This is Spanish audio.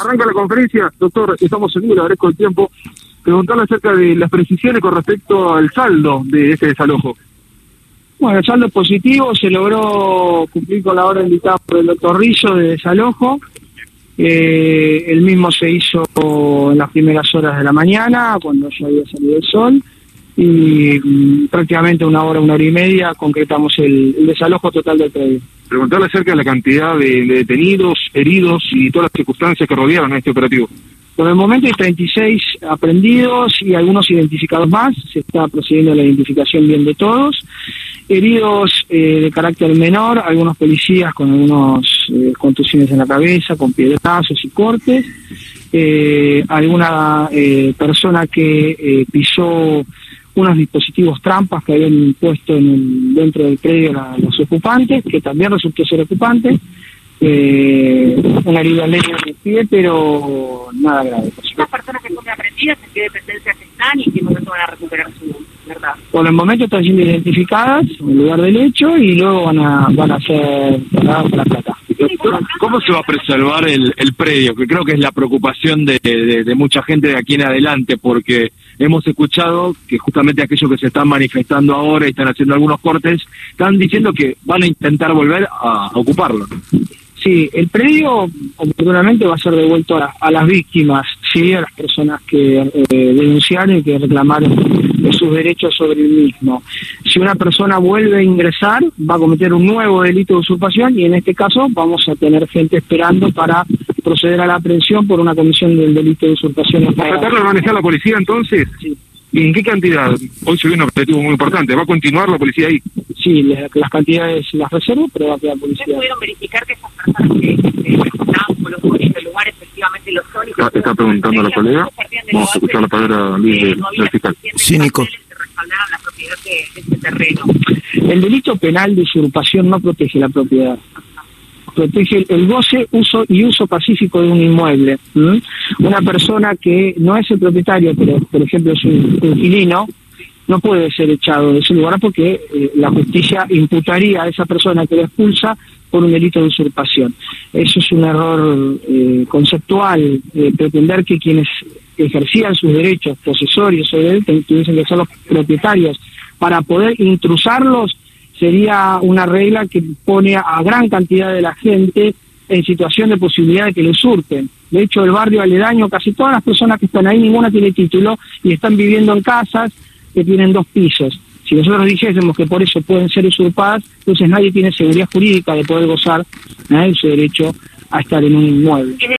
Arranca la conferencia, doctor, estamos le agradezco el tiempo. Preguntarle acerca de las precisiones con respecto al saldo de este desalojo. Bueno, el saldo positivo, se logró cumplir con la hora indicada por el doctor Rizzo de desalojo. Eh, el mismo se hizo en las primeras horas de la mañana, cuando ya había salido el sol, y mm, prácticamente una hora, una hora y media concretamos el, el desalojo total del predio preguntarle acerca de la cantidad de, detenidos, heridos y todas las circunstancias que rodearon a este operativo. Por el momento hay 36 aprendidos y algunos identificados más. Se está procediendo a la identificación bien de todos. Heridos eh, de carácter menor, algunos policías con algunas eh, contusiones en la cabeza, con piedrazos y cortes. Eh, alguna persona que pisó unos dispositivos trampas que habían puesto en dentro del predio los ocupantes, que también resultó ser ocupante. Eh, una herida leve en el pie, pero nada grave. Las personas que son aprendidas, en qué dependencias están y en qué momento van a recuperar su verdad. Por el momento están siendo identificadas en el lugar del hecho y luego van a, van a ser tratadas para plata. ¿Cómo se va a preservar el, el predio? Que creo que es la preocupación de, de, mucha gente de aquí en adelante, porque hemos escuchado que justamente aquellos que se están manifestando ahora y están haciendo algunos cortes, están diciendo que van a intentar volver a, ocuparlo. Sí, el predio oportunamente va a ser devuelto a, las víctimas, sí, a las personas que eh, denunciaron y que reclamaron sus derechos sobre el mismo. Si una persona vuelve a ingresar, va a cometer un nuevo delito de usurpación y en este caso vamos a tener gente esperando para proceder a la aprehensión por una comisión del delito de usurpación. ¿Va a tratar de manejar la policía entonces? Sí. ¿Y en qué cantidad? Hoy se viene un objetivo muy importante. ¿Va a continuar la policía ahí? Sí, las cantidades las reservo, pero va a quedar policía. ¿Ustedes pudieron verificar que esas personas que, estaban por los el lugar efectivamente lo son? Ah, está, preguntando la colega. Vamos a escuchar la palabra del fiscal. Sí, Nico. La propiedad de este terreno. El delito penal de usurpación no protege la propiedad protege el goce, uso y uso pacífico de un inmueble. Una persona que no es el propietario, pero por ejemplo es un inquilino, no puede ser echado de ese lugar porque eh, la justicia imputaría a esa persona que lo expulsa por un delito de usurpación. Eso es un error eh, conceptual, eh, pretender que quienes ejercían sus derechos posesorios sobre él tuviesen que ser los propietarios para poder intrusarlos sería una regla que pone a gran cantidad de la gente en situación de posibilidad de que lo usurpen. De hecho, el barrio aledaño, casi todas las personas que están ahí, ninguna tiene título y están viviendo en casas que tienen dos pisos. Si nosotros dijésemos que por eso pueden ser usurpadas, entonces nadie tiene seguridad jurídica de poder gozar de su derecho a estar en un inmueble.